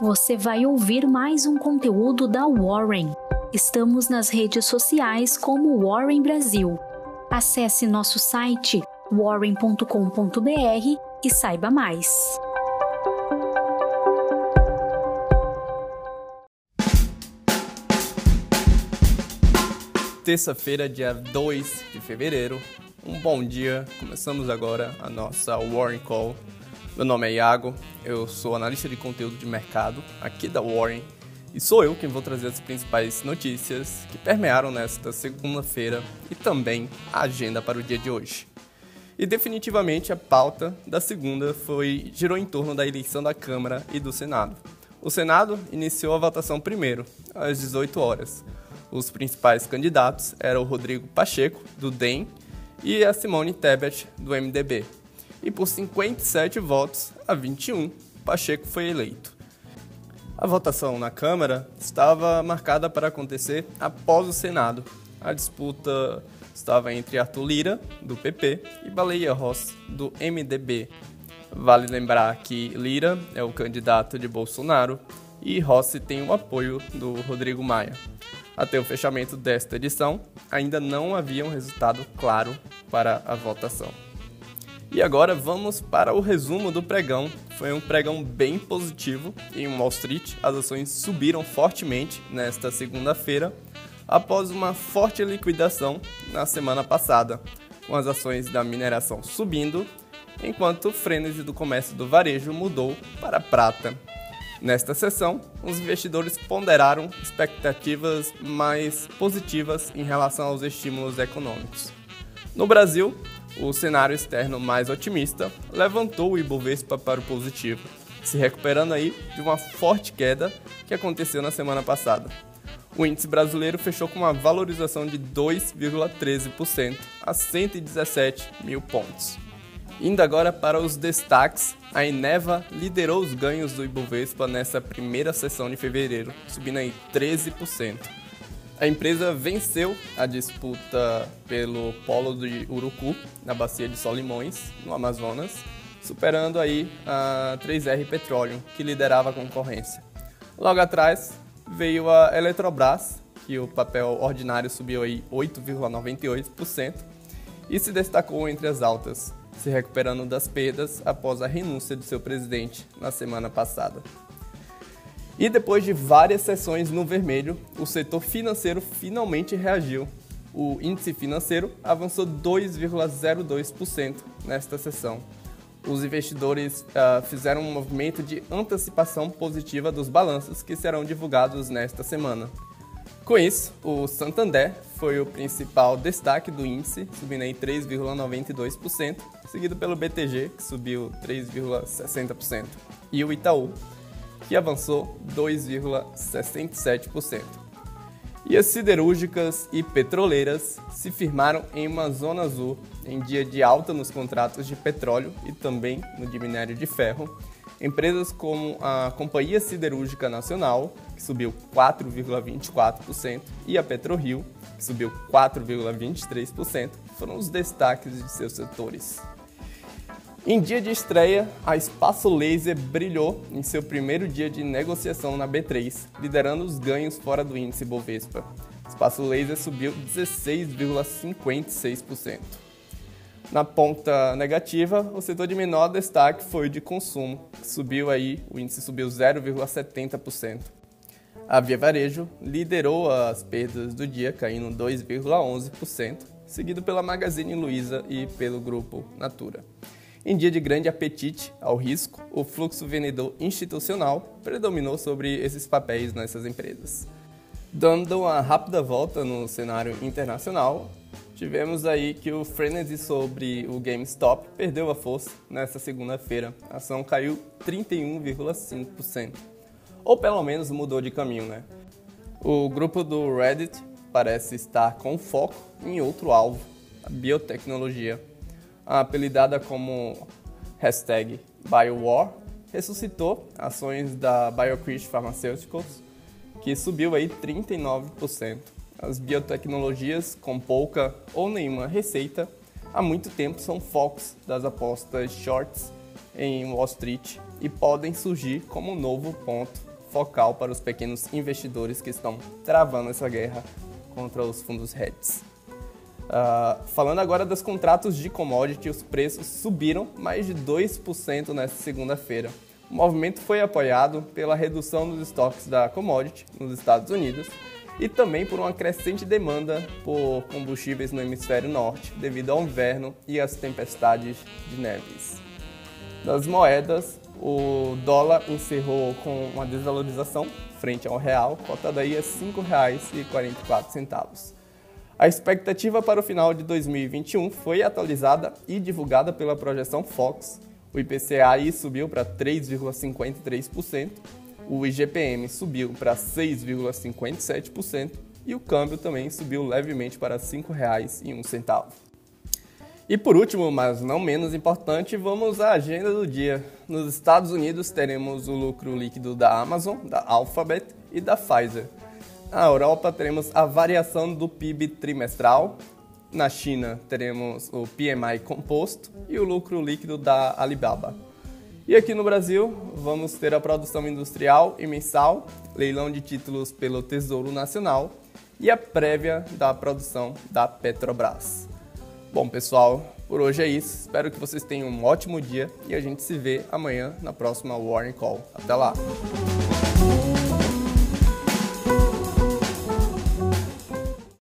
você vai ouvir mais um conteúdo da Warren. Estamos nas redes sociais como Warren Brasil. Acesse nosso site warren.com.br e saiba mais. Terça-feira, dia 2 de fevereiro. Um bom dia. Começamos agora a nossa Warren Call. Meu nome é Iago, eu sou analista de conteúdo de mercado aqui da Warren e sou eu quem vou trazer as principais notícias que permearam nesta segunda-feira e também a agenda para o dia de hoje. E definitivamente a pauta da segunda foi girou em torno da eleição da Câmara e do Senado. O Senado iniciou a votação primeiro, às 18 horas. Os principais candidatos eram o Rodrigo Pacheco, do DEM, e a Simone Tebet, do MDB. E por 57 votos a 21, Pacheco foi eleito. A votação na Câmara estava marcada para acontecer após o Senado. A disputa estava entre Arthur Lira, do PP, e Baleia Rossi, do MDB. Vale lembrar que Lira é o candidato de Bolsonaro e Rossi tem o apoio do Rodrigo Maia. Até o fechamento desta edição, ainda não havia um resultado claro para a votação. E agora vamos para o resumo do pregão. Foi um pregão bem positivo em Wall Street. As ações subiram fortemente nesta segunda-feira após uma forte liquidação na semana passada, com as ações da mineração subindo, enquanto o frenesi do comércio do varejo mudou para prata. Nesta sessão, os investidores ponderaram expectativas mais positivas em relação aos estímulos econômicos. No Brasil, o cenário externo mais otimista levantou o Ibovespa para o positivo, se recuperando aí de uma forte queda que aconteceu na semana passada. O índice brasileiro fechou com uma valorização de 2,13% a 117 mil pontos. Indo agora para os destaques, a Eneva liderou os ganhos do Ibovespa nessa primeira sessão de fevereiro, subindo aí 13%. A empresa venceu a disputa pelo polo de Urucu, na bacia de Solimões, no Amazonas, superando aí a 3R Petroleum, que liderava a concorrência. Logo atrás veio a Eletrobras, que o papel ordinário subiu aí 8,98% e se destacou entre as altas, se recuperando das perdas após a renúncia de seu presidente na semana passada. E depois de várias sessões no vermelho, o setor financeiro finalmente reagiu. O índice financeiro avançou 2,02% nesta sessão. Os investidores uh, fizeram um movimento de antecipação positiva dos balanços que serão divulgados nesta semana. Com isso, o Santander foi o principal destaque do índice, subindo em 3,92%, seguido pelo BTG, que subiu 3,60%, e o Itaú, que avançou 2,67%. E as siderúrgicas e petroleiras se firmaram em uma zona azul em dia de alta nos contratos de petróleo e também no de minério de ferro. Empresas como a Companhia Siderúrgica Nacional, que subiu 4,24%, e a PetroRio, que subiu 4,23%, foram os destaques de seus setores. Em dia de estreia, a Espaço Laser brilhou em seu primeiro dia de negociação na B3, liderando os ganhos fora do índice Bovespa. Espaço Laser subiu 16,56%. Na ponta negativa, o setor de menor destaque foi o de consumo, que subiu aí, o índice subiu 0,70%. A Via Varejo liderou as perdas do dia, caindo 2,11%, seguido pela Magazine Luiza e pelo grupo Natura. Em dia de grande apetite ao risco, o fluxo vendedor institucional predominou sobre esses papéis nessas empresas. Dando uma rápida volta no cenário internacional, tivemos aí que o frenesi sobre o GameStop perdeu a força nesta segunda-feira. A ação caiu 31,5%. Ou pelo menos mudou de caminho, né? O grupo do Reddit parece estar com foco em outro alvo, a biotecnologia apelidada como hashtag BioWar, ressuscitou ações da BioCrit Pharmaceuticals, que subiu aí 39%. As biotecnologias com pouca ou nenhuma receita há muito tempo são focos das apostas shorts em Wall Street e podem surgir como um novo ponto focal para os pequenos investidores que estão travando essa guerra contra os fundos hedges. Uh, falando agora dos contratos de commodity, os preços subiram mais de 2% nesta segunda-feira. O movimento foi apoiado pela redução dos estoques da commodity nos Estados Unidos e também por uma crescente demanda por combustíveis no hemisfério norte, devido ao inverno e às tempestades de neves. Das moedas, o dólar encerrou com uma desvalorização frente ao real, cotada aí a R$ 5,44. A expectativa para o final de 2021 foi atualizada e divulgada pela projeção Fox. O IPCA subiu para 3,53%, o IGPM subiu para 6,57% e o câmbio também subiu levemente para R$ 5,01. E por último, mas não menos importante, vamos à agenda do dia. Nos Estados Unidos teremos o lucro líquido da Amazon, da Alphabet e da Pfizer. Na Europa teremos a variação do PIB trimestral. Na China teremos o PMI composto e o lucro líquido da Alibaba. E aqui no Brasil vamos ter a produção industrial e mensal, leilão de títulos pelo Tesouro Nacional e a prévia da produção da Petrobras. Bom, pessoal, por hoje é isso. Espero que vocês tenham um ótimo dia e a gente se vê amanhã na próxima Warning Call. Até lá!